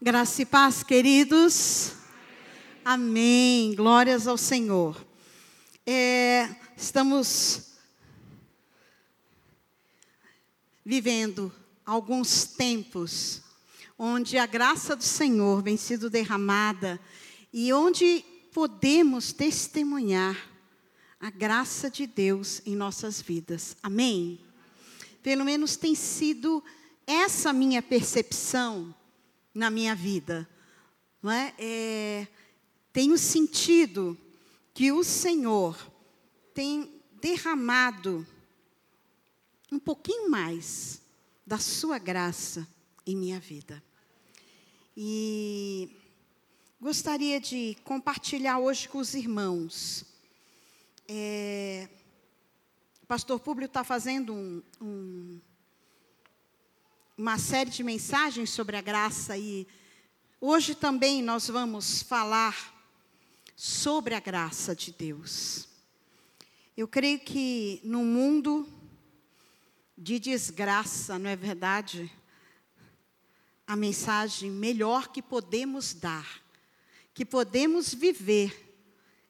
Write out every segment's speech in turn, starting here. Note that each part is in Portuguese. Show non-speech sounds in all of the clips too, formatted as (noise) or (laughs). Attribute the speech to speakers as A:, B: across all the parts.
A: Graça e paz, queridos. Amém. Glórias ao Senhor. É, estamos vivendo alguns tempos onde a graça do Senhor vem sido derramada e onde podemos testemunhar a graça de Deus em nossas vidas. Amém? Pelo menos tem sido essa minha percepção na minha vida. Não é? é tenho sentido que o Senhor tem derramado um pouquinho mais da sua graça em minha vida. E gostaria de compartilhar hoje com os irmãos. É, o pastor Públio está fazendo um, um, uma série de mensagens sobre a graça e hoje também nós vamos falar sobre a graça de Deus. Eu creio que no mundo de desgraça, não é verdade? A mensagem melhor que podemos dar, que podemos viver,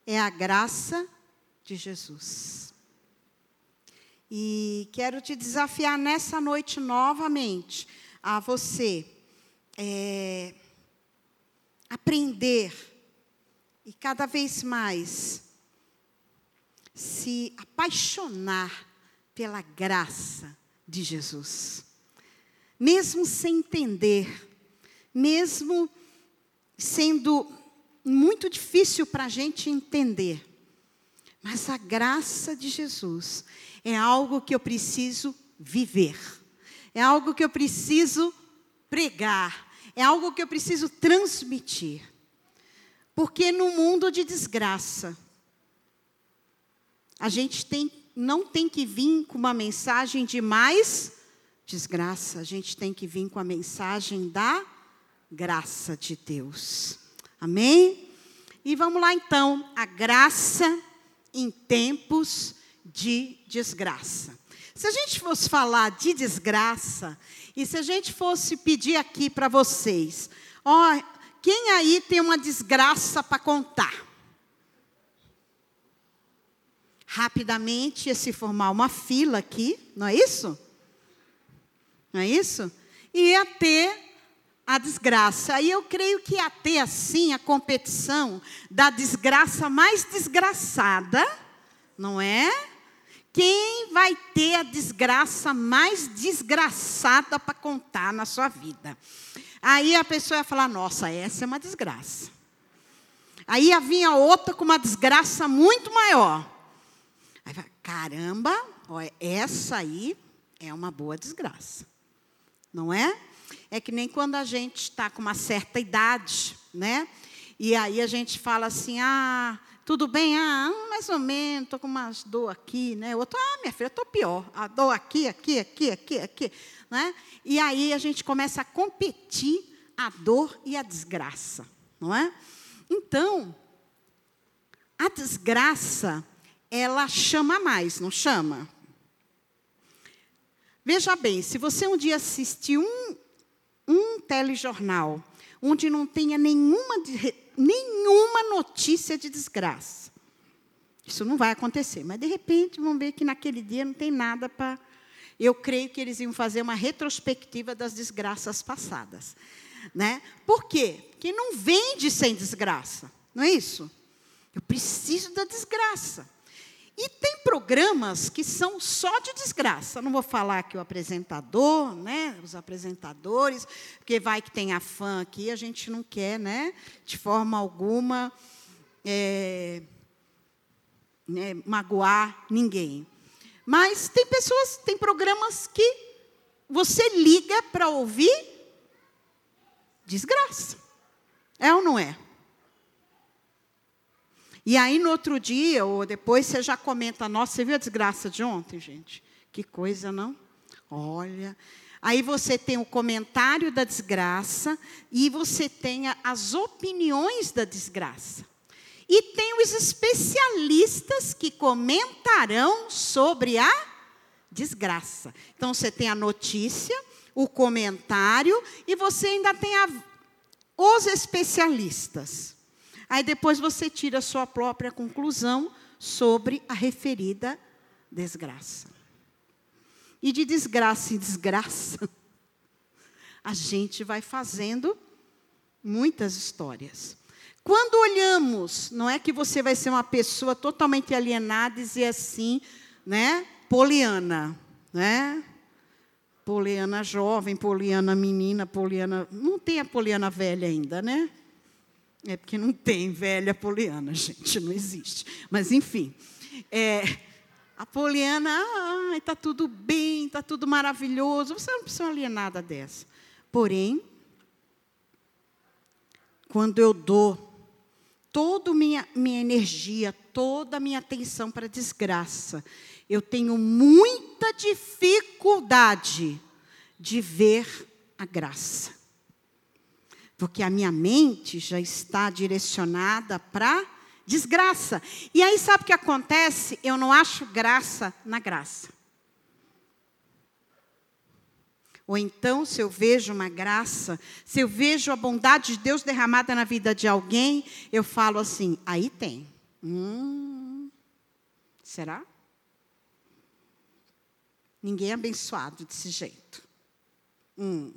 A: é a graça de Jesus. E quero te desafiar nessa noite novamente a você é, aprender e cada vez mais se apaixonar pela graça de Jesus. Mesmo sem entender, mesmo sendo muito difícil para a gente entender, mas a graça de Jesus é algo que eu preciso viver, é algo que eu preciso pregar, é algo que eu preciso transmitir. Porque no mundo de desgraça, a gente tem, não tem que vir com uma mensagem de mais desgraça, a gente tem que vir com a mensagem da graça de Deus. Amém? E vamos lá então, a graça em tempos de desgraça. Se a gente fosse falar de desgraça, e se a gente fosse pedir aqui para vocês, ó, quem aí tem uma desgraça para contar? Rapidamente ia se formar uma fila aqui, não é isso? Não é isso? Ia ter a desgraça. E eu creio que ia ter assim a competição da desgraça mais desgraçada, não é? Quem vai ter a desgraça mais desgraçada para contar na sua vida? Aí a pessoa ia falar: Nossa, essa é uma desgraça. Aí vinha outra com uma desgraça muito maior. Aí vai, caramba, ó, essa aí é uma boa desgraça. Não é? É que nem quando a gente está com uma certa idade, né? E aí a gente fala assim: ah, tudo bem? Ah, mais ou menos, estou com umas dor aqui, né? Outro, ah, minha filha, estou pior. A dor aqui, aqui, aqui, aqui, aqui. Né? E aí a gente começa a competir a dor e a desgraça, não é? Então, a desgraça, ela chama mais, não chama? Veja bem, se você um dia assistir um, um telejornal onde não tenha nenhuma, nenhuma notícia de desgraça, isso não vai acontecer, mas de repente vão ver que naquele dia não tem nada para eu creio que eles iam fazer uma retrospectiva das desgraças passadas. Né? Por quê? Porque não vende sem desgraça, não é isso? Eu preciso da desgraça. E tem programas que são só de desgraça. Não vou falar que o apresentador, né, os apresentadores, porque vai que tem a fã aqui, a gente não quer, né, de forma alguma, é, né, magoar ninguém. Mas tem pessoas, tem programas que você liga para ouvir desgraça. É ou não é? E aí no outro dia, ou depois, você já comenta, nossa, você viu a desgraça de ontem, gente? Que coisa, não? Olha. Aí você tem o comentário da desgraça e você tem as opiniões da desgraça. E tem os especialistas que comentarão sobre a desgraça. Então você tem a notícia, o comentário e você ainda tem a, os especialistas. Aí depois você tira a sua própria conclusão sobre a referida desgraça. E de desgraça em desgraça, (laughs) a gente vai fazendo muitas histórias. Quando olhamos, não é que você vai ser uma pessoa totalmente alienada e dizer assim, né? Poliana, né? Poliana jovem, Poliana menina, Poliana. Não tem a Poliana velha ainda, né? É porque não tem velha Poliana, (laughs) gente, não existe. Mas, enfim. É, a Poliana, ah, está tudo bem, está tudo maravilhoso. Você não precisa alienada dessa. Porém, quando eu dou toda minha minha energia, toda a minha atenção para a desgraça, eu tenho muita dificuldade de ver a graça. Porque a minha mente já está direcionada para desgraça. E aí sabe o que acontece? Eu não acho graça na graça. Ou então, se eu vejo uma graça, se eu vejo a bondade de Deus derramada na vida de alguém, eu falo assim: aí tem. Hum, será? Ninguém é abençoado desse jeito. Hum.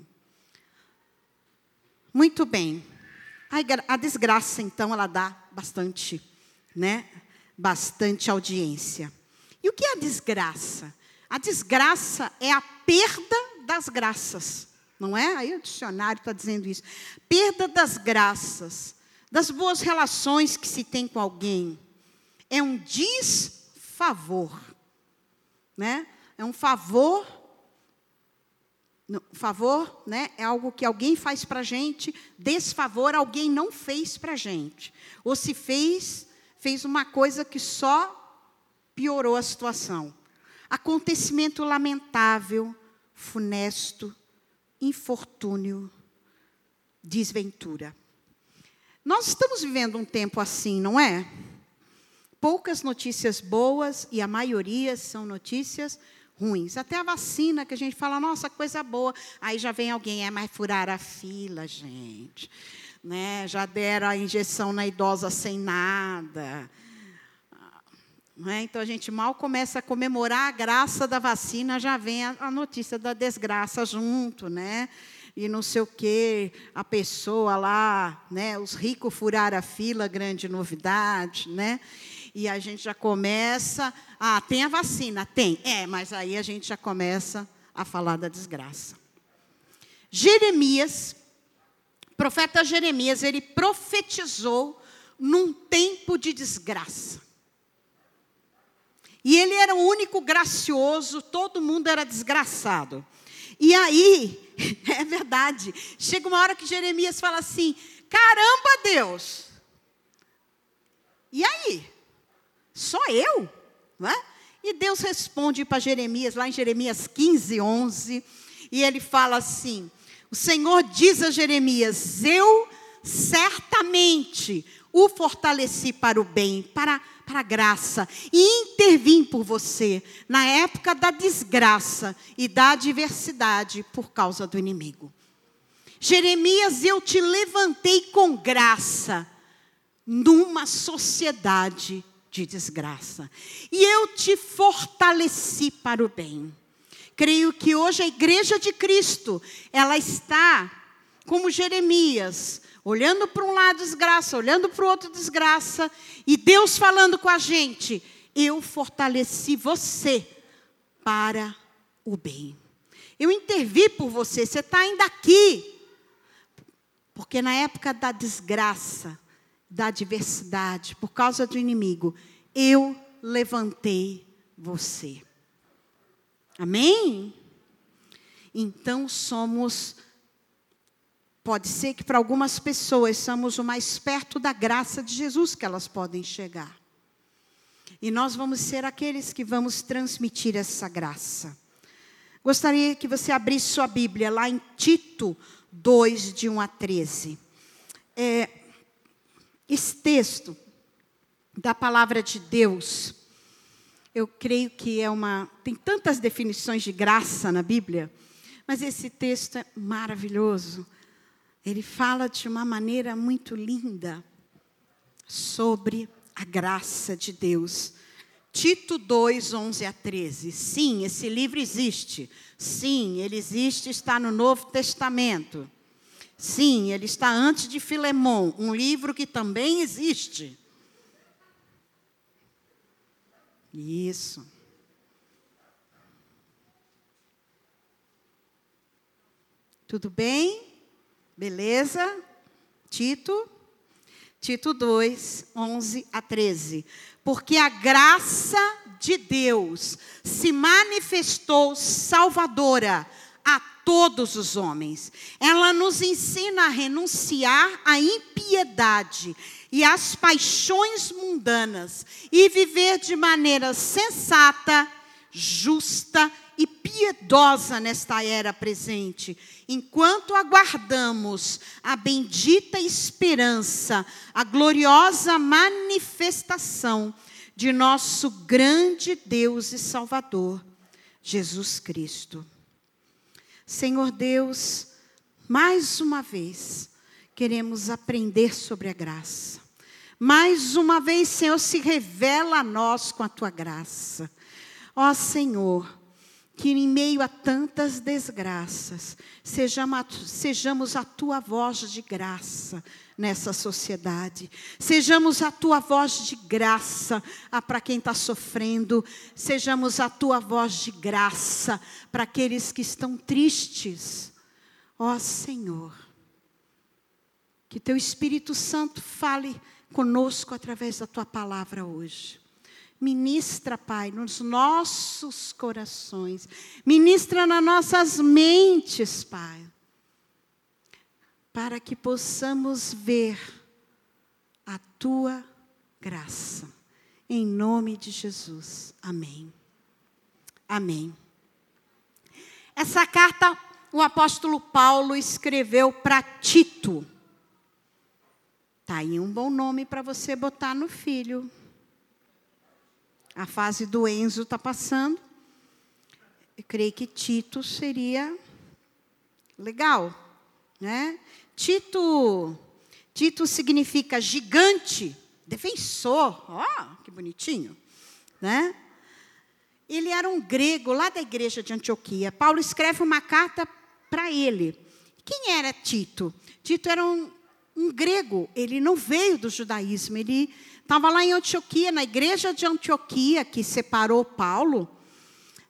A: Muito bem. A desgraça, então, ela dá bastante, né? Bastante audiência. E o que é a desgraça? A desgraça é a perda das graças, não é? Aí o dicionário está dizendo isso. Perda das graças, das boas relações que se tem com alguém. É um desfavor, né? É um favor favor né, é algo que alguém faz para a gente, desfavor alguém não fez para a gente. Ou se fez, fez uma coisa que só piorou a situação. Acontecimento lamentável, funesto, infortúnio, desventura. Nós estamos vivendo um tempo assim, não é? Poucas notícias boas e a maioria são notícias ruins. Até a vacina que a gente fala, nossa, coisa boa. Aí já vem alguém, é, mas furar a fila, gente. Né? Já deram a injeção na idosa sem nada. Né? Então a gente mal começa a comemorar a graça da vacina, já vem a, a notícia da desgraça junto, né? E não sei o quê, a pessoa lá, né? Os ricos furaram a fila, grande novidade, né? E a gente já começa, ah, tem a vacina, tem, é, mas aí a gente já começa a falar da desgraça. Jeremias, profeta Jeremias, ele profetizou num tempo de desgraça. E ele era o único gracioso, todo mundo era desgraçado. E aí, (laughs) é verdade, chega uma hora que Jeremias fala assim: caramba, Deus! E aí? Só eu? Não é? E Deus responde para Jeremias, lá em Jeremias 15, 11, e ele fala assim: O Senhor diz a Jeremias: Eu certamente o fortaleci para o bem, para para a graça e intervim por você na época da desgraça e da adversidade por causa do inimigo. Jeremias, eu te levantei com graça numa sociedade de desgraça e eu te fortaleci para o bem. Creio que hoje a igreja de Cristo, ela está como Jeremias, olhando para um lado desgraça, olhando para o outro desgraça, e Deus falando com a gente: eu fortaleci você para o bem. Eu intervi por você, você está ainda aqui. Porque na época da desgraça, da adversidade, por causa do inimigo, eu levantei você. Amém? Então somos Pode ser que para algumas pessoas somos o mais perto da graça de Jesus que elas podem chegar. E nós vamos ser aqueles que vamos transmitir essa graça. Gostaria que você abrisse sua Bíblia lá em Tito 2, de 1 a 13. É, esse texto da palavra de Deus, eu creio que é uma. Tem tantas definições de graça na Bíblia, mas esse texto é maravilhoso ele fala de uma maneira muito linda sobre a graça de Deus. Tito 2, 11 a 13. Sim, esse livro existe. Sim, ele existe, está no Novo Testamento. Sim, ele está antes de Filemão, um livro que também existe. Isso. Tudo bem? Beleza? Tito? Tito 2, 11 a 13. Porque a graça de Deus se manifestou salvadora a todos os homens. Ela nos ensina a renunciar à impiedade e às paixões mundanas e viver de maneira sensata, justa e piedosa nesta era presente, enquanto aguardamos a bendita esperança, a gloriosa manifestação de nosso grande Deus e Salvador, Jesus Cristo. Senhor Deus, mais uma vez, queremos aprender sobre a graça. Mais uma vez, Senhor, se revela a nós com a tua graça. Ó Senhor, que em meio a tantas desgraças, sejamos a tua voz de graça nessa sociedade, sejamos a tua voz de graça para quem está sofrendo, sejamos a tua voz de graça para aqueles que estão tristes. Ó Senhor, que teu Espírito Santo fale conosco através da tua palavra hoje. Ministra, Pai, nos nossos corações. Ministra nas nossas mentes, Pai. Para que possamos ver a tua graça. Em nome de Jesus. Amém. Amém. Essa carta o apóstolo Paulo escreveu para Tito. Tá aí um bom nome para você botar no filho. A fase do Enzo está passando. Eu creio que Tito seria legal, né? Tito, Tito significa gigante, defensor. Ó, oh, que bonitinho, né? Ele era um grego lá da igreja de Antioquia. Paulo escreve uma carta para ele. Quem era Tito? Tito era um, um grego. Ele não veio do judaísmo. Ele Estava lá em Antioquia, na igreja de Antioquia, que separou Paulo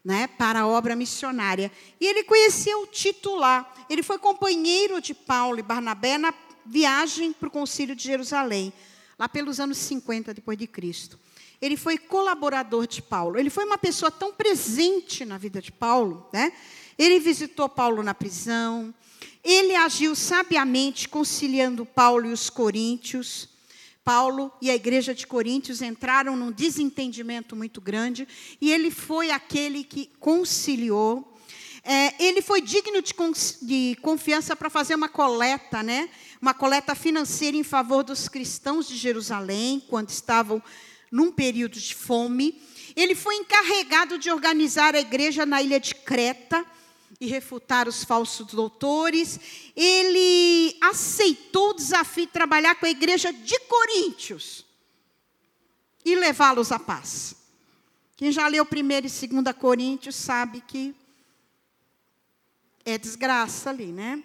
A: né, para a obra missionária. E ele conhecia o titular. Ele foi companheiro de Paulo e Barnabé na viagem para o concílio de Jerusalém, lá pelos anos 50 depois de Cristo. Ele foi colaborador de Paulo. Ele foi uma pessoa tão presente na vida de Paulo, né? Ele visitou Paulo na prisão. Ele agiu sabiamente conciliando Paulo e os coríntios. Paulo e a igreja de Coríntios entraram num desentendimento muito grande, e ele foi aquele que conciliou. É, ele foi digno de, de confiança para fazer uma coleta, né? uma coleta financeira em favor dos cristãos de Jerusalém, quando estavam num período de fome. Ele foi encarregado de organizar a igreja na ilha de Creta e refutar os falsos doutores. Ele aceitou o desafio de trabalhar com a igreja de Coríntios e levá-los à paz. Quem já leu 1 e 2 Coríntios sabe que é desgraça ali, né?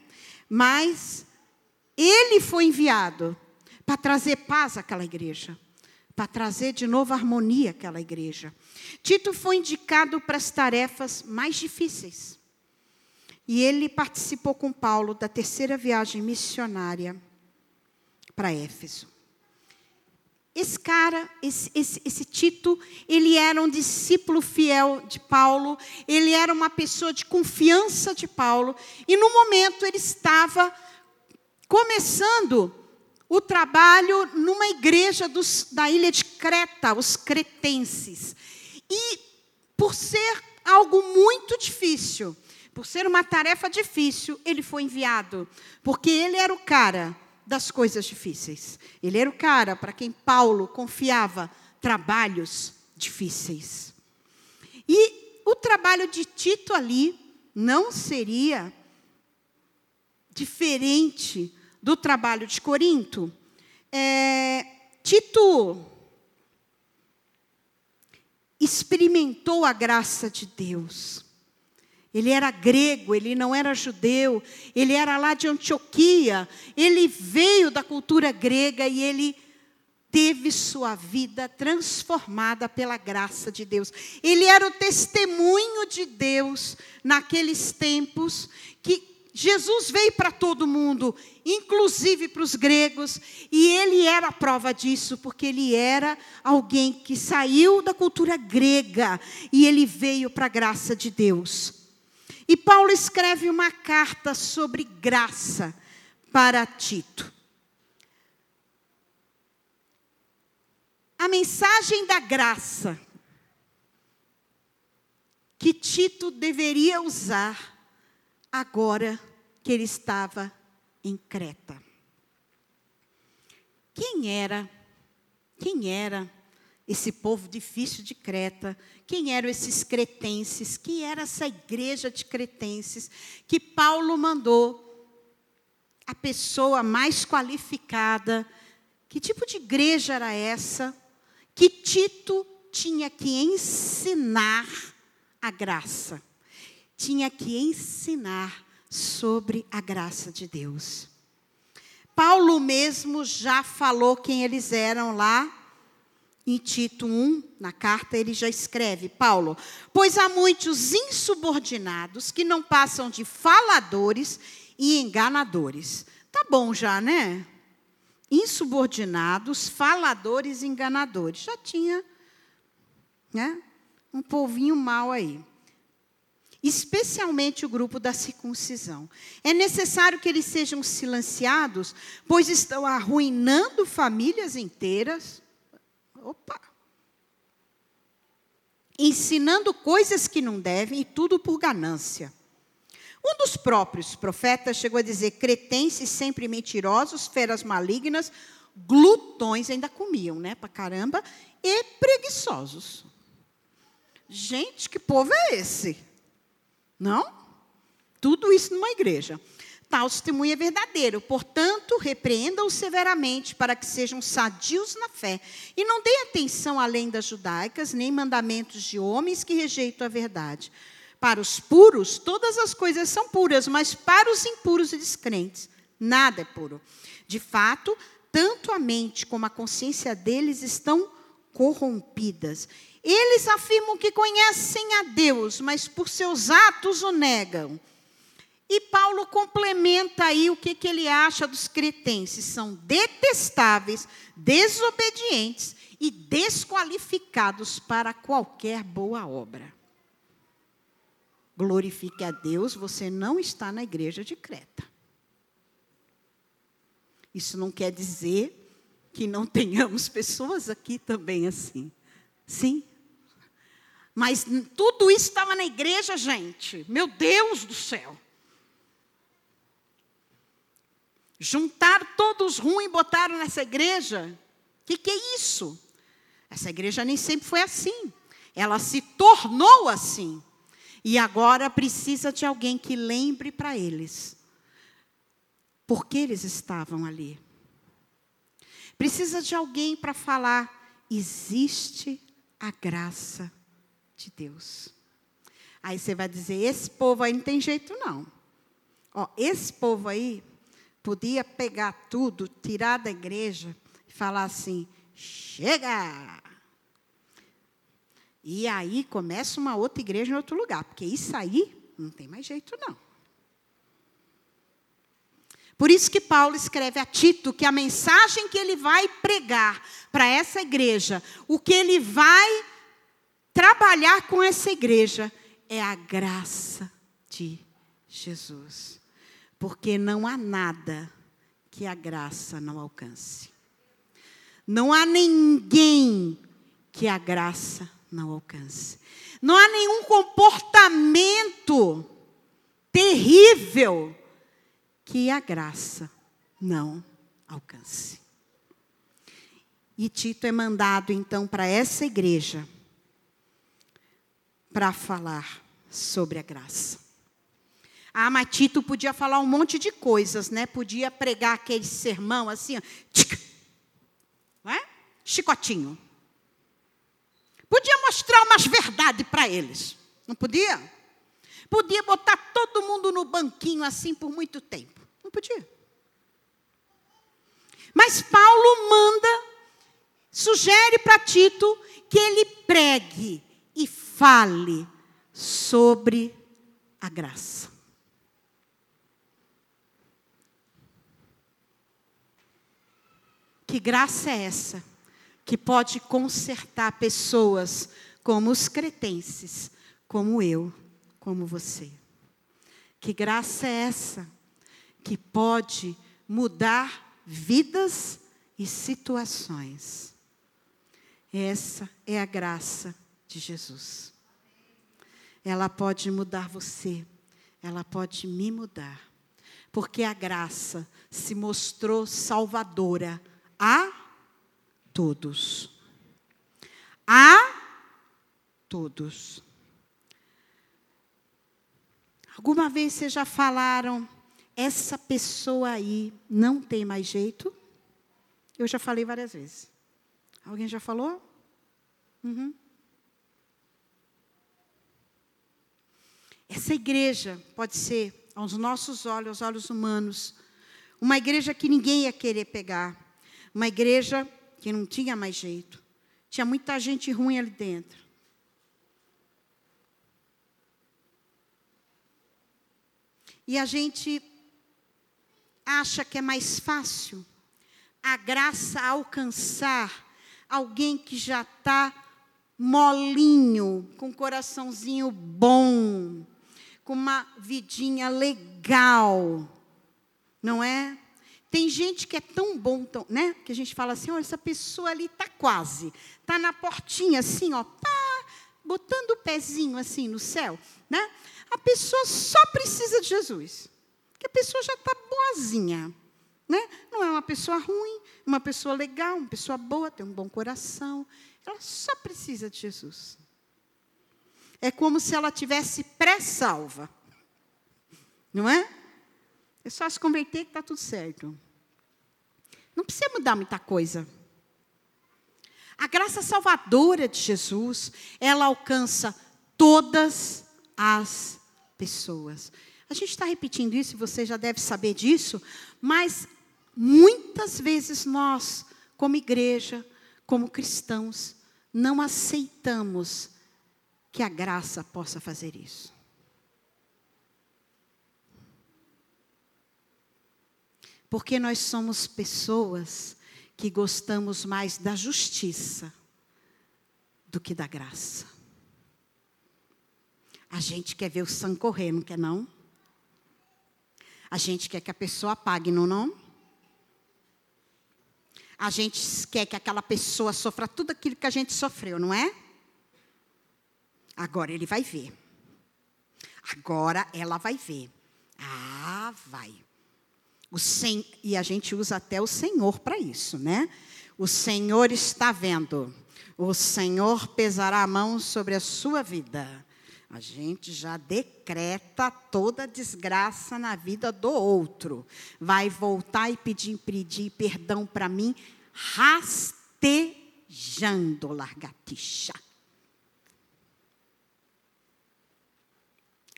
A: Mas ele foi enviado para trazer paz àquela igreja, para trazer de novo harmonia àquela igreja. Tito foi indicado para as tarefas mais difíceis. E ele participou com Paulo da terceira viagem missionária para Éfeso. Esse cara, esse, esse, esse, Tito, ele era um discípulo fiel de Paulo, ele era uma pessoa de confiança de Paulo, e no momento ele estava começando o trabalho numa igreja dos, da ilha de Creta, os cretenses. E por ser algo muito difícil, por ser uma tarefa difícil, ele foi enviado, porque ele era o cara das coisas difíceis. Ele era o cara para quem Paulo confiava trabalhos difíceis. E o trabalho de Tito ali não seria diferente do trabalho de Corinto. É, Tito experimentou a graça de Deus. Ele era grego, ele não era judeu, ele era lá de Antioquia, ele veio da cultura grega e ele teve sua vida transformada pela graça de Deus. Ele era o testemunho de Deus naqueles tempos que Jesus veio para todo mundo, inclusive para os gregos, e ele era a prova disso, porque ele era alguém que saiu da cultura grega e ele veio para a graça de Deus. E Paulo escreve uma carta sobre graça para Tito. a mensagem da graça que Tito deveria usar agora que ele estava em Creta. Quem era? Quem era esse povo difícil de Creta? Quem eram esses cretenses? Quem era essa igreja de cretenses que Paulo mandou a pessoa mais qualificada? Que tipo de igreja era essa? que Tito tinha que ensinar a graça, tinha que ensinar sobre a graça de Deus. Paulo mesmo já falou quem eles eram lá em Tito 1, na carta, ele já escreve: Paulo, pois há muitos insubordinados que não passam de faladores e enganadores. Tá bom já, né? insubordinados, faladores enganadores. Já tinha né, um povinho mal aí. Especialmente o grupo da circuncisão. É necessário que eles sejam silenciados, pois estão arruinando famílias inteiras. Opa! Ensinando coisas que não devem e tudo por ganância. Um dos próprios profetas chegou a dizer: cretenses sempre mentirosos, feras malignas, glutões, ainda comiam, né, para caramba, e preguiçosos. Gente, que povo é esse? Não? Tudo isso numa igreja. Tal testemunho é verdadeiro. Portanto, repreendam-os severamente para que sejam sadios na fé. E não deem atenção a lendas judaicas, nem mandamentos de homens que rejeitam a verdade. Para os puros, todas as coisas são puras, mas para os impuros e descrentes, nada é puro. De fato, tanto a mente como a consciência deles estão corrompidas. Eles afirmam que conhecem a Deus, mas por seus atos o negam. E Paulo complementa aí o que, que ele acha dos cretenses: são detestáveis, desobedientes e desqualificados para qualquer boa obra glorifique a Deus, você não está na igreja de Creta. Isso não quer dizer que não tenhamos pessoas aqui também assim. Sim. Mas tudo isso estava na igreja, gente. Meu Deus do céu. Juntaram todos ruins e botaram nessa igreja. O que, que é isso? Essa igreja nem sempre foi assim. Ela se tornou assim. E agora precisa de alguém que lembre para eles por que eles estavam ali. Precisa de alguém para falar: existe a graça de Deus. Aí você vai dizer: esse povo aí não tem jeito, não. Ó, esse povo aí podia pegar tudo, tirar da igreja e falar assim: chega! E aí começa uma outra igreja em outro lugar, porque isso aí não tem mais jeito, não. Por isso que Paulo escreve a Tito que a mensagem que ele vai pregar para essa igreja, o que ele vai trabalhar com essa igreja, é a graça de Jesus. Porque não há nada que a graça não alcance. Não há ninguém que a graça não alcance. Não há nenhum comportamento terrível que a graça não alcance. E Tito é mandado então para essa igreja para falar sobre a graça. Ah, mas Tito podia falar um monte de coisas, né? Podia pregar aquele sermão assim, ó, é? chicotinho. Podia mostrar umas verdades para eles. Não podia? Podia botar todo mundo no banquinho assim por muito tempo. Não podia. Mas Paulo manda, sugere para Tito que ele pregue e fale sobre a graça. Que graça é essa que pode consertar pessoas como os cretenses, como eu, como você? Que graça é essa que pode mudar vidas e situações? Essa é a graça de Jesus. Ela pode mudar você, ela pode me mudar, porque a graça se mostrou salvadora a todos. A todos. Alguma vez vocês já falaram, essa pessoa aí não tem mais jeito? Eu já falei várias vezes. Alguém já falou? Uhum. Essa igreja pode ser, aos nossos olhos, aos olhos humanos, uma igreja que ninguém ia querer pegar. Uma igreja que não tinha mais jeito. Tinha muita gente ruim ali dentro. E a gente acha que é mais fácil a graça alcançar alguém que já está molinho, com um coraçãozinho bom, com uma vidinha legal, não é? Tem gente que é tão bom, tão, né? Que a gente fala assim, olha, essa pessoa ali está quase, está na portinha assim, ó, tá botando o pezinho assim no céu, né? A pessoa só precisa de Jesus, que a pessoa já está boazinha, né? Não é uma pessoa ruim, uma pessoa legal, uma pessoa boa, tem um bom coração, ela só precisa de Jesus. É como se ela tivesse pré-salva. Não é? É só se converter que está tudo certo. Não precisa mudar muita coisa. A graça salvadora de Jesus, ela alcança todas as pessoas. A gente está repetindo isso, você já deve saber disso, mas muitas vezes nós, como igreja, como cristãos, não aceitamos que a graça possa fazer isso. Porque nós somos pessoas que gostamos mais da justiça do que da graça. A gente quer ver o sangue correr, não quer não? A gente quer que a pessoa pague, não não? A gente quer que aquela pessoa sofra tudo aquilo que a gente sofreu, não é? Agora ele vai ver. Agora ela vai ver. Ah, vai. Sen... E a gente usa até o Senhor para isso, né? O Senhor está vendo. O Senhor pesará a mão sobre a sua vida. A gente já decreta toda desgraça na vida do outro. Vai voltar e pedir, pedir perdão para mim, rastejando largatixa.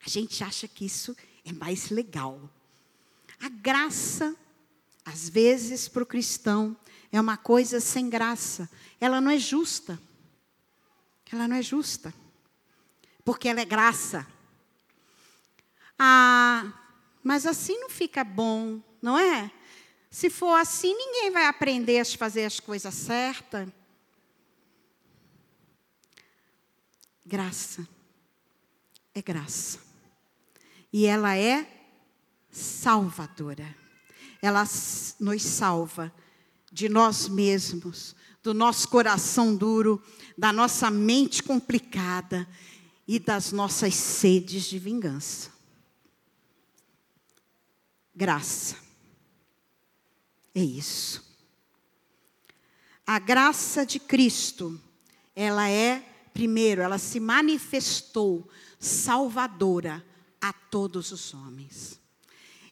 A: A gente acha que isso é mais legal. A graça, às vezes, para o cristão, é uma coisa sem graça. Ela não é justa. Ela não é justa porque ela é graça. Ah, mas assim não fica bom, não é? Se for assim, ninguém vai aprender a fazer as coisas certas. Graça é graça. E ela é salvadora. Ela nos salva de nós mesmos, do nosso coração duro, da nossa mente complicada e das nossas sedes de vingança. Graça. É isso. A graça de Cristo, ela é, primeiro, ela se manifestou salvadora a todos os homens.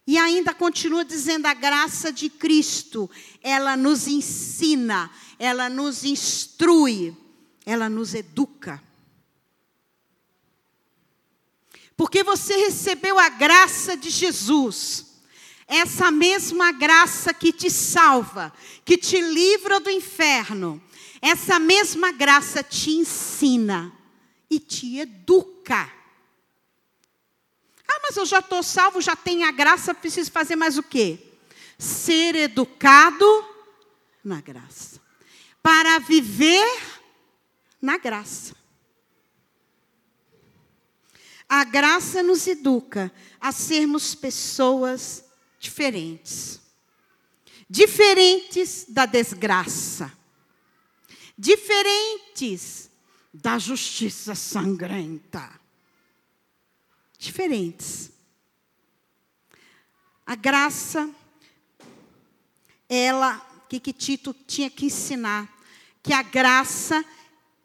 A: E ainda continua dizendo a graça de Cristo, ela nos ensina, ela nos instrui, ela nos educa. Porque você recebeu a graça de Jesus, essa mesma graça que te salva, que te livra do inferno, essa mesma graça te ensina e te educa. Ah, mas eu já estou salvo, já tenho a graça, preciso fazer mais o quê? Ser educado na graça. Para viver na graça. A graça nos educa a sermos pessoas diferentes. Diferentes da desgraça. Diferentes da justiça sangrenta diferentes. A graça, ela, que, que Tito tinha que ensinar? Que a graça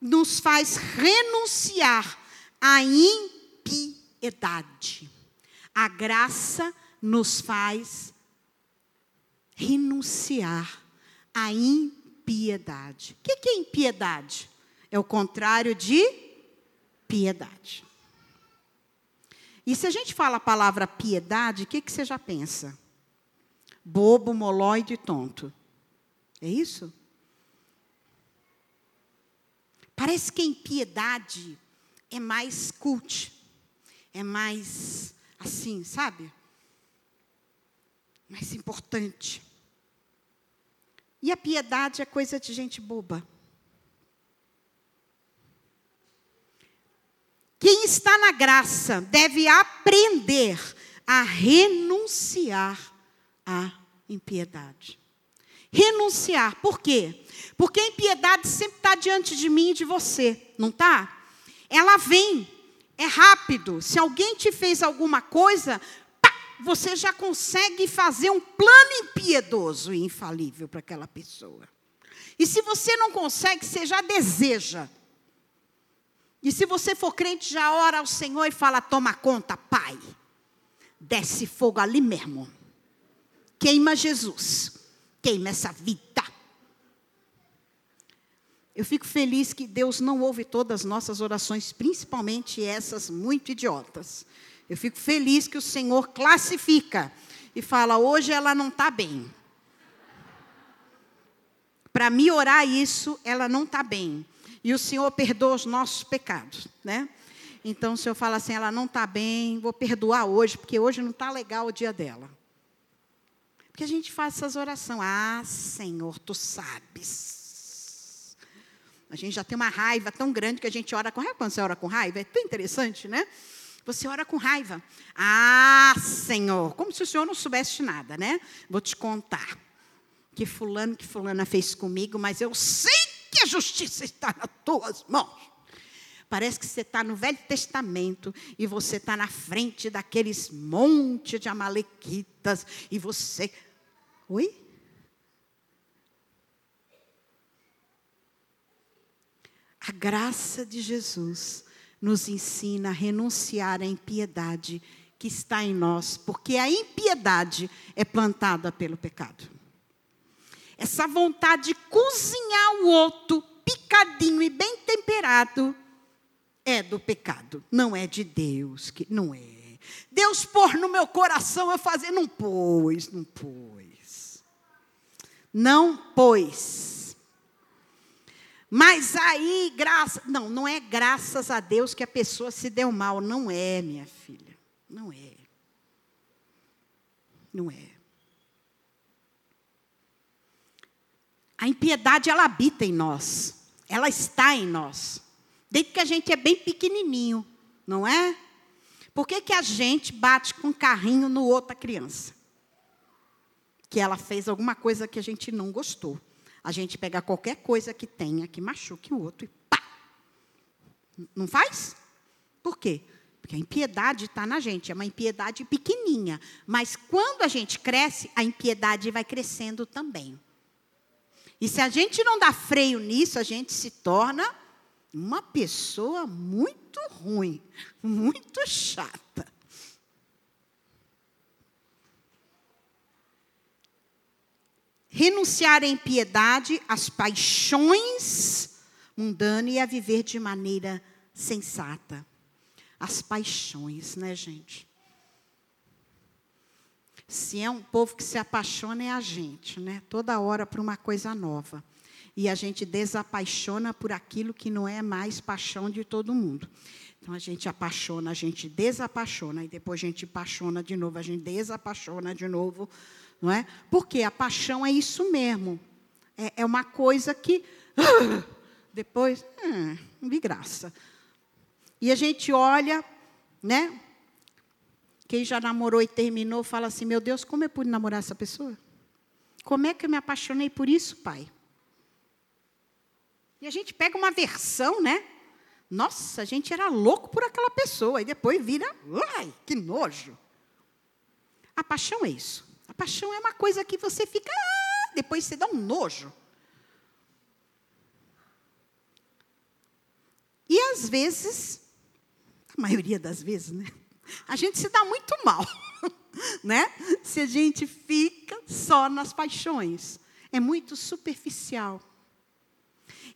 A: nos faz renunciar à impiedade. A graça nos faz renunciar à impiedade. O que é impiedade? É o contrário de piedade. E se a gente fala a palavra piedade, o que, que você já pensa? Bobo, molóide e tonto. É isso? Parece que a impiedade é mais cult, é mais assim, sabe? Mais importante. E a piedade é coisa de gente boba. Quem está na graça deve aprender a renunciar à impiedade. Renunciar, por quê? Porque a impiedade sempre está diante de mim e de você, não está? Ela vem, é rápido. Se alguém te fez alguma coisa, pá, você já consegue fazer um plano impiedoso e infalível para aquela pessoa. E se você não consegue, você já deseja e se você for crente, já ora ao Senhor e fala: toma conta, Pai. Desce fogo ali mesmo. Queima Jesus. Queima essa vida. Eu fico feliz que Deus não ouve todas as nossas orações, principalmente essas muito idiotas. Eu fico feliz que o Senhor classifica e fala: hoje ela não está bem. Para me orar isso, ela não está bem. E o Senhor perdoa os nossos pecados, né? Então o Senhor fala assim: ela não está bem, vou perdoar hoje, porque hoje não está legal o dia dela. Porque a gente faz essas orações. Ah, Senhor, tu sabes. A gente já tem uma raiva tão grande que a gente ora com raiva. Quando você ora com raiva, é tão interessante, né? Você ora com raiva. Ah, Senhor, como se o Senhor não soubesse nada, né? Vou te contar. Que fulano, que fulana fez comigo, mas eu sei que a justiça está nas tuas mãos. Parece que você está no Velho Testamento e você está na frente daqueles montes de amalequitas e você. Oi? A graça de Jesus nos ensina a renunciar à impiedade que está em nós, porque a impiedade é plantada pelo pecado. Essa vontade de cozinhar o outro picadinho e bem temperado é do pecado, não é de Deus, que não é. Deus pôr no meu coração eu fazer, não pôs, não pôs. Não pôs. Mas aí, graça, não, não é graças a Deus que a pessoa se deu mal, não é, minha filha. Não é. Não é. A impiedade, ela habita em nós. Ela está em nós. Desde que a gente é bem pequenininho, não é? Por que, que a gente bate com um carrinho no outra criança? Que ela fez alguma coisa que a gente não gostou. A gente pega qualquer coisa que tenha que machuque o outro e pá! Não faz? Por quê? Porque a impiedade está na gente, é uma impiedade pequenininha. Mas quando a gente cresce, a impiedade vai crescendo também. E se a gente não dá freio nisso, a gente se torna uma pessoa muito ruim, muito chata. Renunciar à impiedade, às paixões mundanas e a viver de maneira sensata. As paixões, né, gente? Se é um povo que se apaixona, é a gente, né? Toda hora por uma coisa nova. E a gente desapaixona por aquilo que não é mais paixão de todo mundo. Então a gente apaixona, a gente desapaixona, e depois a gente apaixona de novo, a gente desapaixona de novo, não é? Porque a paixão é isso mesmo. É, é uma coisa que (laughs) depois, hum, vi graça. E a gente olha, né? Quem já namorou e terminou fala assim: Meu Deus, como eu pude namorar essa pessoa? Como é que eu me apaixonei por isso, pai? E a gente pega uma versão, né? Nossa, a gente era louco por aquela pessoa. E depois vira, ai, que nojo. A paixão é isso. A paixão é uma coisa que você fica, ah, depois você dá um nojo. E às vezes, a maioria das vezes, né? A gente se dá muito mal, (laughs) né? Se a gente fica só nas paixões. É muito superficial.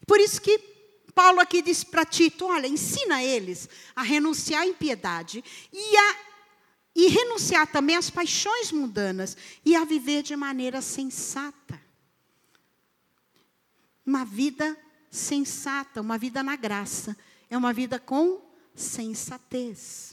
A: Por isso que Paulo aqui diz para Tito: olha, ensina eles a renunciar à impiedade e a e renunciar também às paixões mundanas e a viver de maneira sensata. Uma vida sensata, uma vida na graça, é uma vida com sensatez.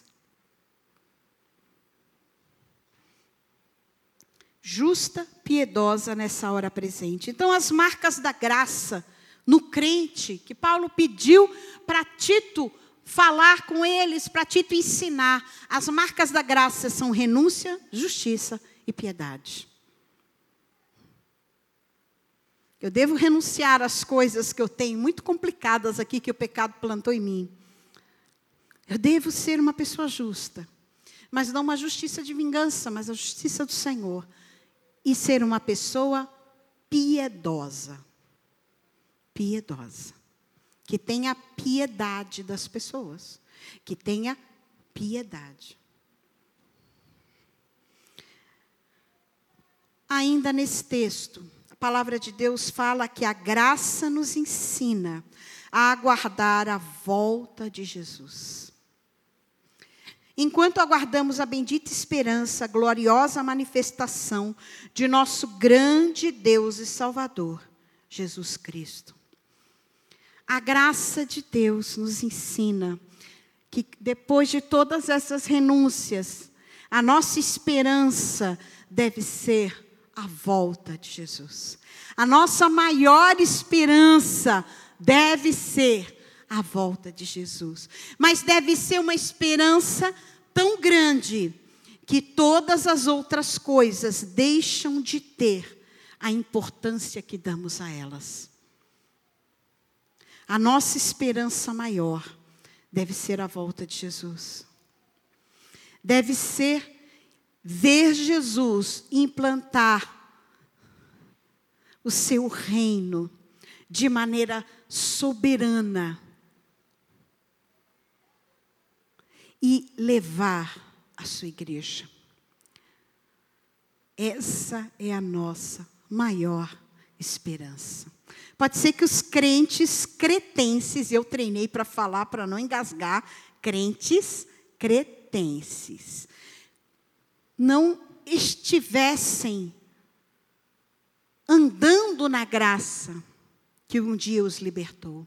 A: Justa, piedosa nessa hora presente. Então, as marcas da graça no crente, que Paulo pediu para Tito falar com eles, para Tito ensinar. As marcas da graça são renúncia, justiça e piedade. Eu devo renunciar às coisas que eu tenho muito complicadas aqui que o pecado plantou em mim. Eu devo ser uma pessoa justa, mas não uma justiça de vingança, mas a justiça do Senhor. E ser uma pessoa piedosa piedosa, que tenha piedade das pessoas, que tenha piedade. Ainda nesse texto, a palavra de Deus fala que a graça nos ensina a aguardar a volta de Jesus. Enquanto aguardamos a bendita esperança, a gloriosa manifestação de nosso grande Deus e Salvador, Jesus Cristo. A graça de Deus nos ensina que depois de todas essas renúncias, a nossa esperança deve ser a volta de Jesus. A nossa maior esperança deve ser a volta de Jesus. Mas deve ser uma esperança tão grande que todas as outras coisas deixam de ter a importância que damos a elas. A nossa esperança maior deve ser a volta de Jesus. Deve ser ver Jesus implantar o seu reino de maneira soberana e levar a sua igreja. Essa é a nossa maior esperança. Pode ser que os crentes cretenses, eu treinei para falar, para não engasgar, crentes cretenses, não estivessem andando na graça que um dia os libertou.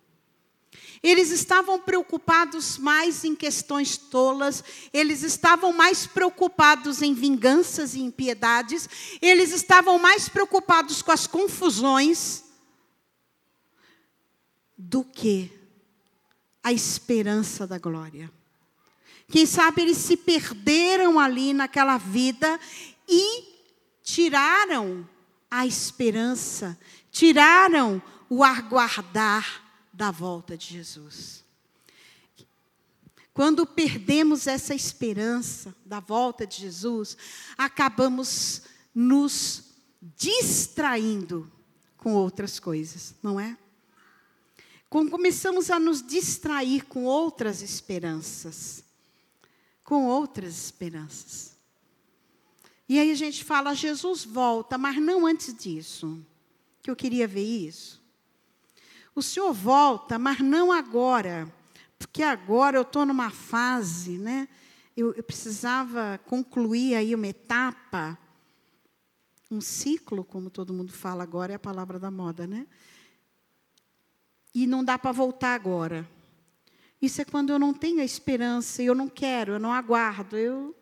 A: Eles estavam preocupados mais em questões tolas, eles estavam mais preocupados em vinganças e impiedades, eles estavam mais preocupados com as confusões do que a esperança da glória. Quem sabe eles se perderam ali naquela vida e tiraram a esperança, tiraram o aguardar da volta de Jesus. Quando perdemos essa esperança da volta de Jesus, acabamos nos distraindo com outras coisas, não é? quando começamos a nos distrair com outras esperanças, com outras esperanças. E aí a gente fala, Jesus volta, mas não antes disso. Que eu queria ver isso. O Senhor volta, mas não agora. Porque agora eu estou numa fase, né? Eu, eu precisava concluir aí uma etapa, um ciclo, como todo mundo fala agora, é a palavra da moda, né? E não dá para voltar agora. Isso é quando eu não tenho a esperança, eu não quero, eu não aguardo, eu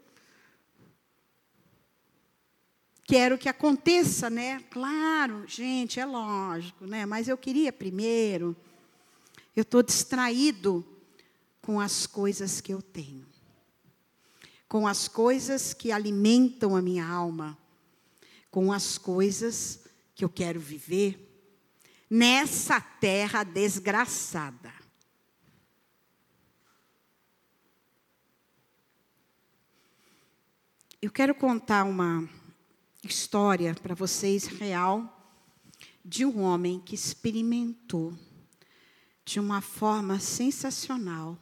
A: quero que aconteça, né? Claro, gente, é lógico, né? Mas eu queria primeiro. Eu estou distraído com as coisas que eu tenho, com as coisas que alimentam a minha alma, com as coisas que eu quero viver nessa terra desgraçada. Eu quero contar uma história para vocês real de um homem que experimentou de uma forma sensacional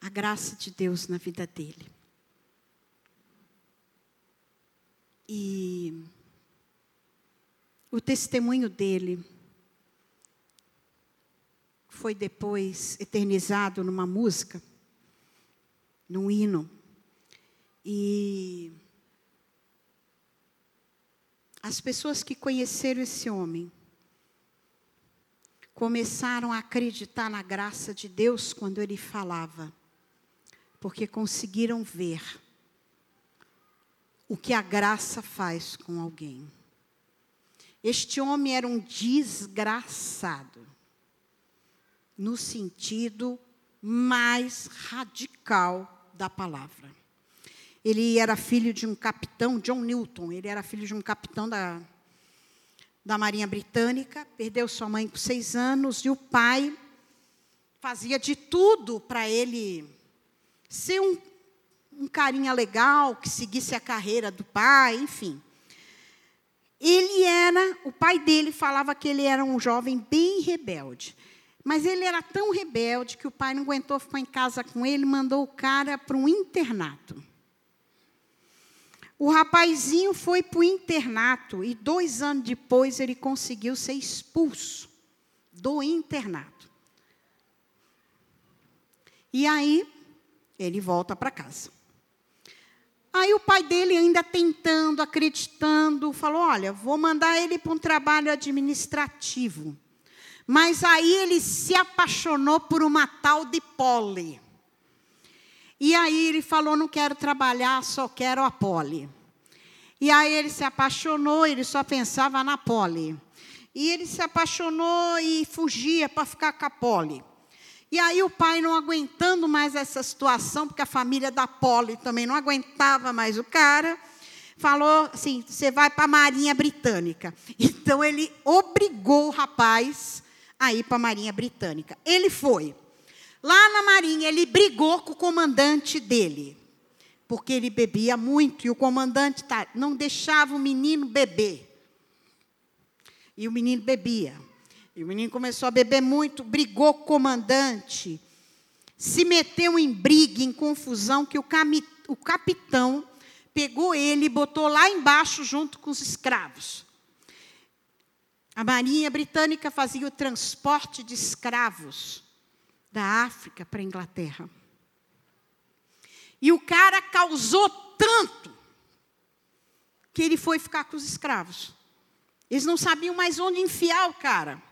A: a graça de Deus na vida dele. E o testemunho dele foi depois eternizado numa música, num hino. E as pessoas que conheceram esse homem começaram a acreditar na graça de Deus quando ele falava, porque conseguiram ver o que a graça faz com alguém. Este homem era um desgraçado, no sentido mais radical da palavra. Ele era filho de um capitão, John Newton, ele era filho de um capitão da, da Marinha Britânica, perdeu sua mãe com seis anos, e o pai fazia de tudo para ele ser um, um carinha legal, que seguisse a carreira do pai, enfim. Ele era, o pai dele falava que ele era um jovem bem rebelde. Mas ele era tão rebelde que o pai não aguentou ficar em casa com ele, mandou o cara para um internato. O rapazinho foi para o internato e dois anos depois ele conseguiu ser expulso do internato. E aí ele volta para casa. Aí o pai dele ainda tentando, acreditando, falou: "Olha, vou mandar ele para um trabalho administrativo". Mas aí ele se apaixonou por uma tal de Polly. E aí ele falou: não quero trabalhar, só quero a Poli. E aí ele se apaixonou, ele só pensava na Poli. E ele se apaixonou e fugia para ficar com a Poli. E aí o pai, não aguentando mais essa situação, porque a família da Poli também não aguentava mais o cara, falou assim: você vai para a Marinha Britânica. (laughs) Então ele obrigou o rapaz a ir para a Marinha Britânica. Ele foi. Lá na Marinha, ele brigou com o comandante dele, porque ele bebia muito e o comandante tá, não deixava o menino beber. E o menino bebia. E o menino começou a beber muito, brigou com o comandante, se meteu em briga, em confusão, que o, o capitão pegou ele e botou lá embaixo junto com os escravos. A Marinha Britânica fazia o transporte de escravos da África para a Inglaterra. E o cara causou tanto que ele foi ficar com os escravos. Eles não sabiam mais onde enfiar o cara.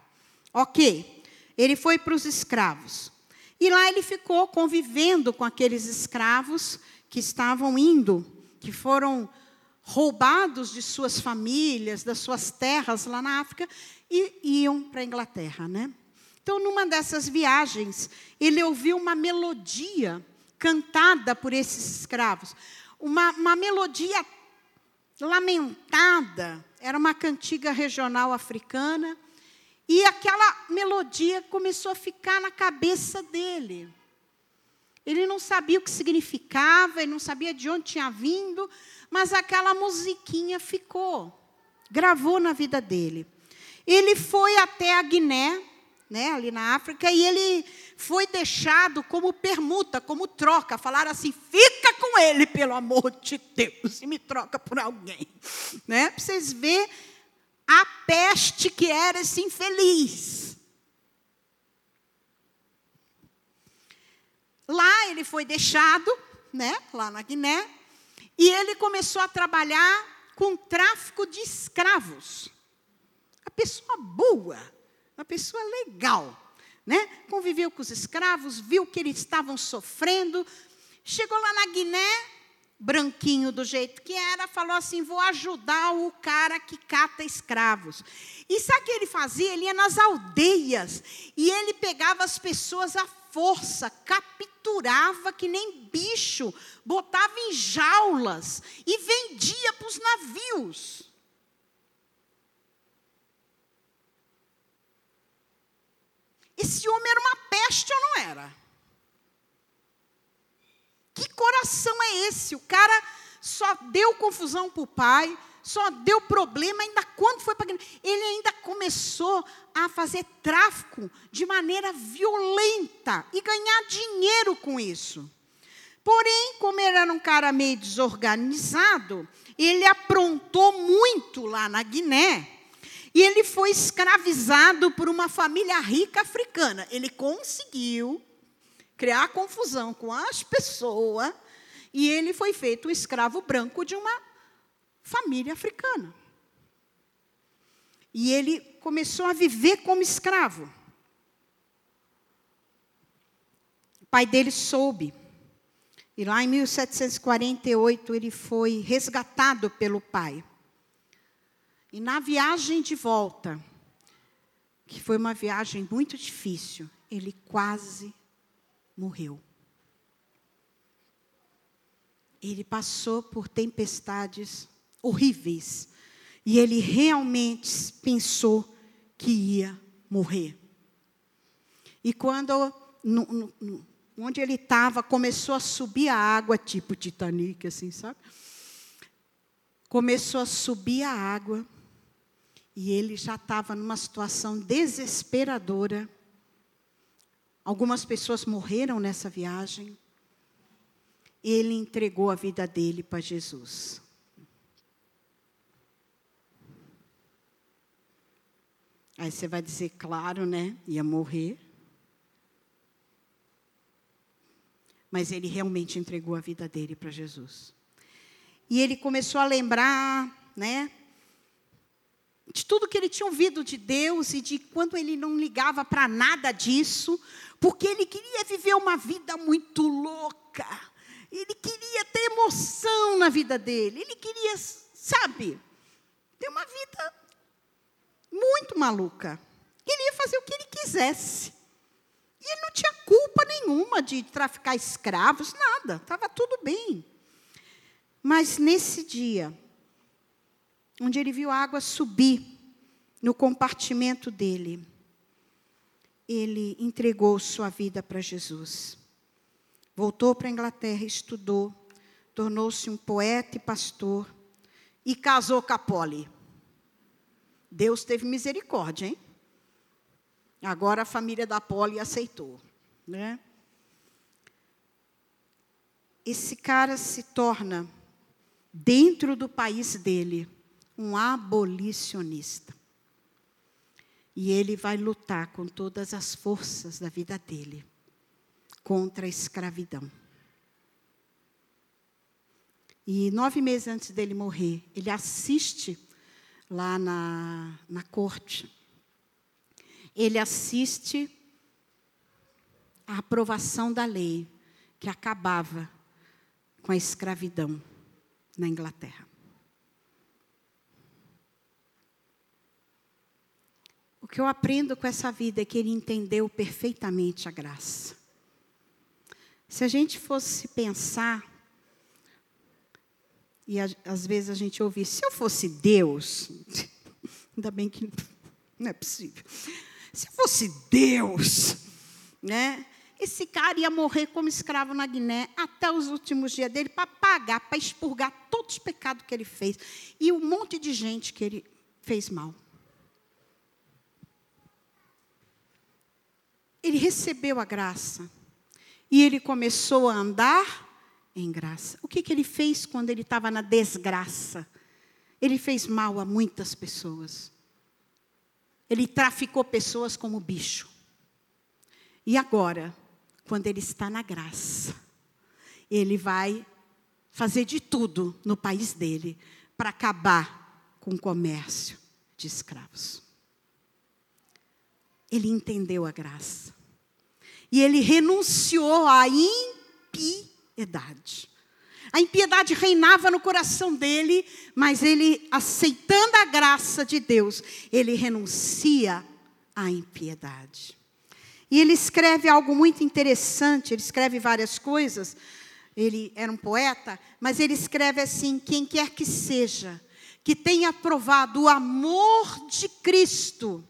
A: Ok, ele foi para os escravos. E lá ele ficou convivendo com aqueles escravos que estavam indo, que foram roubados de suas famílias, das suas terras lá na África, e iam para a Inglaterra, né? Então, numa dessas viagens, ele ouviu uma melodia cantada por esses escravos. Uma, uma melodia lamentada, era uma cantiga regional africana, e aquela melodia começou a ficar na cabeça dele. Ele não sabia o que significava, ele não sabia de onde tinha vindo, mas aquela musiquinha ficou, gravou na vida dele. Ele foi até a Guiné, né, ali na África, e ele foi deixado como permuta, como troca. Falaram assim: fica com ele, pelo amor de Deus, e me troca por alguém. Né? Para vocês verem a peste que era esse infeliz. Lá ele foi deixado, né, lá na Guiné, e ele começou a trabalhar com tráfico de escravos. A pessoa boa, uma pessoa legal, né? Conviveu com os escravos, viu que eles estavam sofrendo, chegou lá na Guiné, branquinho do jeito que era, falou assim: vou ajudar o cara que cata escravos. E sabe o que ele fazia? Ele ia nas aldeias e ele pegava as pessoas à força, capturava que nem bicho, botava em jaulas e vendia para os navios. Esse homem era uma peste ou não era? Que coração é esse? O cara só deu confusão para o pai, só deu problema, ainda quando foi para. Ele ainda começou a fazer tráfico de maneira violenta e ganhar dinheiro com isso. Porém, como ele era um cara meio desorganizado, ele aprontou muito lá na Guiné. E ele foi escravizado por uma família rica africana. Ele conseguiu criar confusão com as pessoas, e ele foi feito um escravo branco de uma família africana. E ele começou a viver como escravo. O pai dele soube. E lá em 1748 ele foi resgatado pelo pai. E na viagem de volta, que foi uma viagem muito difícil, ele quase morreu. Ele passou por tempestades horríveis e ele realmente pensou que ia morrer. E quando, no, no, onde ele estava, começou a subir a água, tipo Titanic, assim, sabe? Começou a subir a água e ele já estava numa situação desesperadora. Algumas pessoas morreram nessa viagem. Ele entregou a vida dele para Jesus. Aí você vai dizer, claro, né? Ia morrer. Mas ele realmente entregou a vida dele para Jesus. E ele começou a lembrar, né? De tudo que ele tinha ouvido de Deus e de quando ele não ligava para nada disso, porque ele queria viver uma vida muito louca. Ele queria ter emoção na vida dele. Ele queria, sabe, ter uma vida muito maluca. Ele ia fazer o que ele quisesse. E ele não tinha culpa nenhuma de traficar escravos, nada. Estava tudo bem. Mas nesse dia, onde ele viu a água subir no compartimento dele, ele entregou sua vida para Jesus. Voltou para a Inglaterra, estudou, tornou-se um poeta e pastor e casou com a Polly. Deus teve misericórdia, hein? Agora a família da Polly aceitou, né? Esse cara se torna dentro do país dele um abolicionista. E ele vai lutar com todas as forças da vida dele contra a escravidão. E nove meses antes dele morrer, ele assiste lá na, na corte. Ele assiste a aprovação da lei que acabava com a escravidão na Inglaterra. O que eu aprendo com essa vida é que ele entendeu perfeitamente a graça. Se a gente fosse pensar, e a, às vezes a gente ouve, se eu fosse Deus, (laughs) ainda bem que não é possível. Se eu fosse Deus, né? Esse cara ia morrer como escravo na Guiné até os últimos dias dele para pagar, para expurgar todos os pecados que ele fez e um monte de gente que ele fez mal. Ele recebeu a graça. E ele começou a andar em graça. O que, que ele fez quando ele estava na desgraça? Ele fez mal a muitas pessoas. Ele traficou pessoas como bicho. E agora, quando ele está na graça, ele vai fazer de tudo no país dele para acabar com o comércio de escravos. Ele entendeu a graça. E ele renunciou à impiedade. A impiedade reinava no coração dele, mas ele, aceitando a graça de Deus, ele renuncia à impiedade. E ele escreve algo muito interessante, ele escreve várias coisas. Ele era um poeta, mas ele escreve assim: quem quer que seja, que tenha provado o amor de Cristo,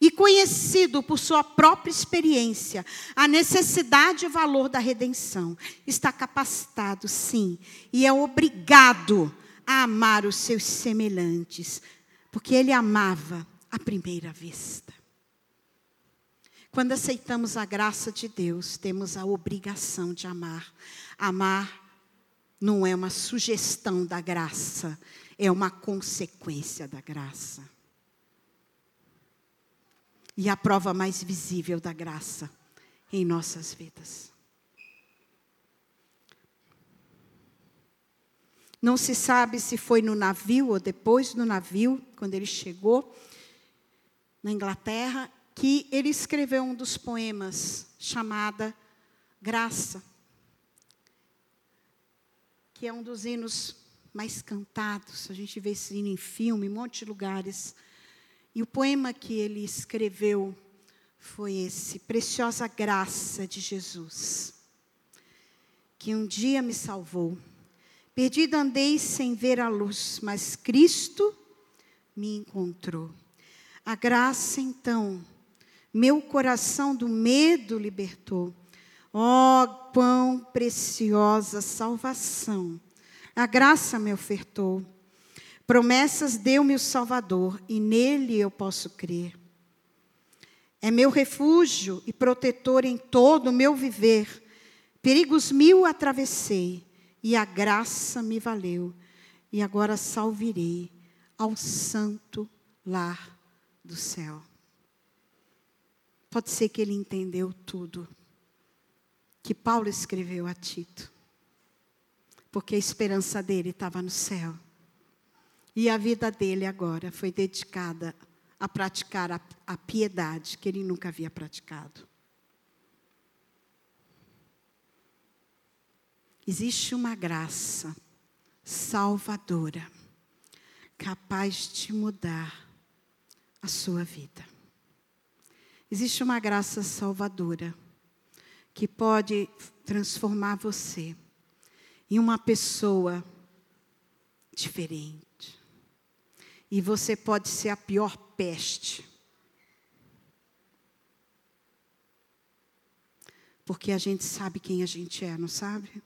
A: e conhecido por sua própria experiência a necessidade e o valor da redenção, está capacitado, sim, e é obrigado a amar os seus semelhantes, porque ele amava à primeira vista. Quando aceitamos a graça de Deus, temos a obrigação de amar. Amar não é uma sugestão da graça, é uma consequência da graça e a prova mais visível da graça em nossas vidas. Não se sabe se foi no navio ou depois do navio, quando ele chegou na Inglaterra, que ele escreveu um dos poemas chamada Graça, que é um dos hinos mais cantados. A gente vê esse hino em filme, em um monte de lugares. E o poema que ele escreveu foi esse: Preciosa graça de Jesus, que um dia me salvou. Perdido andei sem ver a luz, mas Cristo me encontrou. A graça, então, meu coração do medo libertou. Oh, quão preciosa salvação! A graça me ofertou. Promessas deu-me o Salvador e nele eu posso crer. É meu refúgio e protetor em todo o meu viver. Perigos mil atravessei e a graça me valeu. E agora salvirei ao santo lar do céu. Pode ser que ele entendeu tudo que Paulo escreveu a Tito, porque a esperança dele estava no céu. E a vida dele agora foi dedicada a praticar a, a piedade que ele nunca havia praticado. Existe uma graça salvadora, capaz de mudar a sua vida. Existe uma graça salvadora que pode transformar você em uma pessoa diferente e você pode ser a pior peste. Porque a gente sabe quem a gente é, não sabe?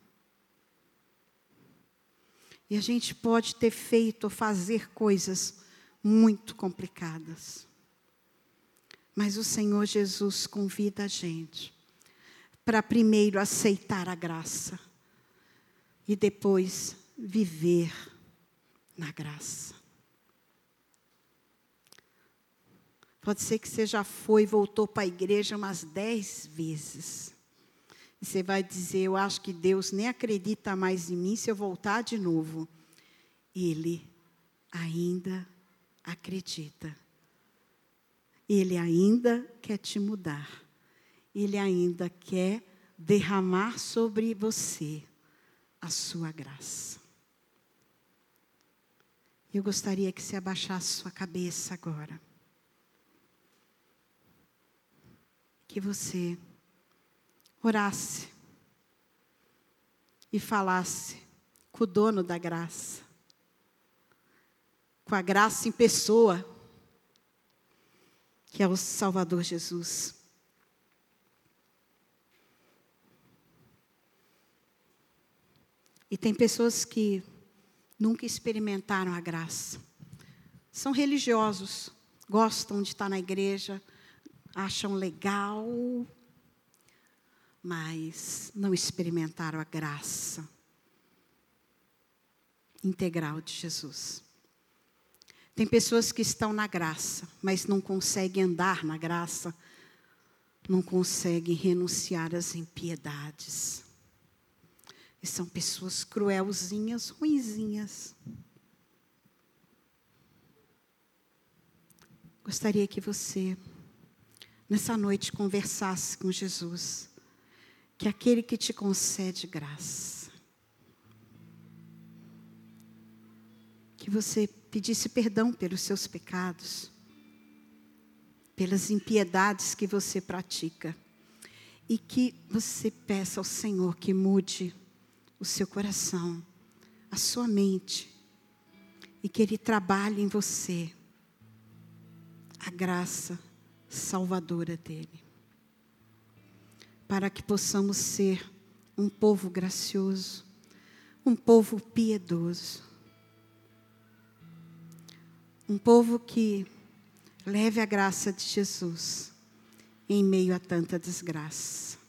A: E a gente pode ter feito ou fazer coisas muito complicadas. Mas o Senhor Jesus convida a gente para primeiro aceitar a graça e depois viver na graça. Pode ser que você já foi e voltou para a igreja umas dez vezes. E você vai dizer: Eu acho que Deus nem acredita mais em mim se eu voltar de novo. Ele ainda acredita. Ele ainda quer te mudar. Ele ainda quer derramar sobre você a sua graça. Eu gostaria que você abaixasse sua cabeça agora. Que você orasse e falasse com o dono da graça, com a graça em pessoa, que é o Salvador Jesus. E tem pessoas que nunca experimentaram a graça. São religiosos, gostam de estar na igreja, acham legal, mas não experimentaram a graça integral de Jesus. Tem pessoas que estão na graça, mas não conseguem andar na graça, não conseguem renunciar às impiedades. E são pessoas cruelzinhas, ruinzinhas. Gostaria que você, nessa noite, conversasse com Jesus, que é aquele que te concede graça. Que você pedisse perdão pelos seus pecados, pelas impiedades que você pratica, e que você peça ao Senhor que mude o seu coração, a sua mente, e que Ele trabalhe em você a graça salvadora dEle, para que possamos ser um povo gracioso, um povo piedoso, um povo que leve a graça de Jesus em meio a tanta desgraça.